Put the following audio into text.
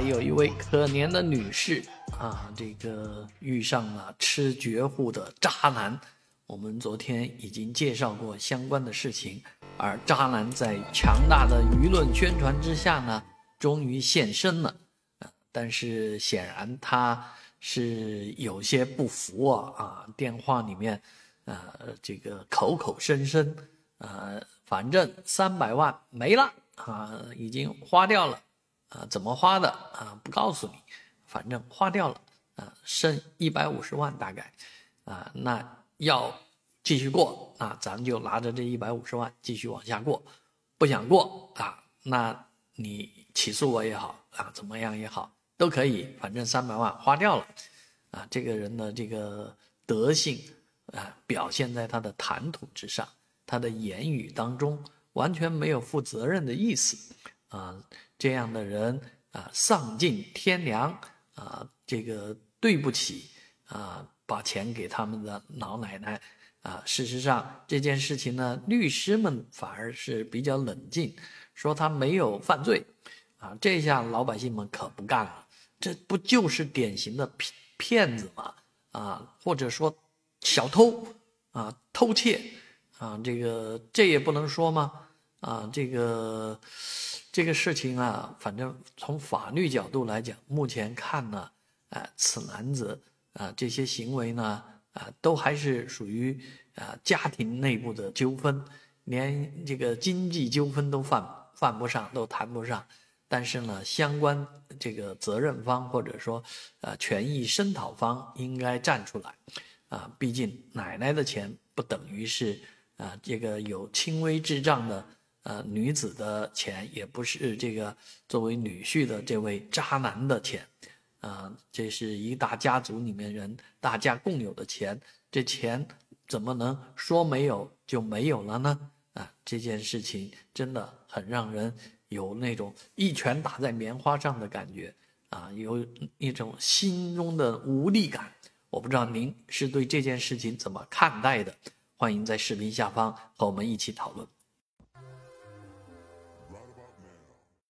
在有一位可怜的女士啊，这个遇上了吃绝户的渣男。我们昨天已经介绍过相关的事情，而渣男在强大的舆论宣传之下呢，终于现身了。但是显然他是有些不服啊啊！电话里面，呃，这个口口声声，呃，反正三百万没了啊，已经花掉了。啊，怎么花的啊？不告诉你，反正花掉了啊，剩一百五十万大概，啊，那要继续过啊，咱就拿着这一百五十万继续往下过，不想过啊，那你起诉我也好啊，怎么样也好都可以，反正三百万花掉了，啊，这个人的这个德性啊，表现在他的谈吐之上，他的言语当中完全没有负责任的意思啊。这样的人啊，丧尽天良啊！这个对不起啊，把钱给他们的老奶奶啊。事实上，这件事情呢，律师们反而是比较冷静，说他没有犯罪啊。这下老百姓们可不干了，这不就是典型的骗骗子吗？啊，或者说小偷啊，偷窃啊，这个这也不能说吗？啊，这个。这个事情啊，反正从法律角度来讲，目前看呢，啊，此男子啊这些行为呢，啊，都还是属于啊家庭内部的纠纷，连这个经济纠纷都犯犯不上，都谈不上。但是呢，相关这个责任方或者说呃权益声讨方应该站出来，啊，毕竟奶奶的钱不等于是啊这个有轻微智障的。呃，女子的钱也不是这个作为女婿的这位渣男的钱，啊，这是一大家族里面人大家共有的钱，这钱怎么能说没有就没有了呢？啊，这件事情真的很让人有那种一拳打在棉花上的感觉，啊，有一种心中的无力感。我不知道您是对这件事情怎么看待的，欢迎在视频下方和我们一起讨论。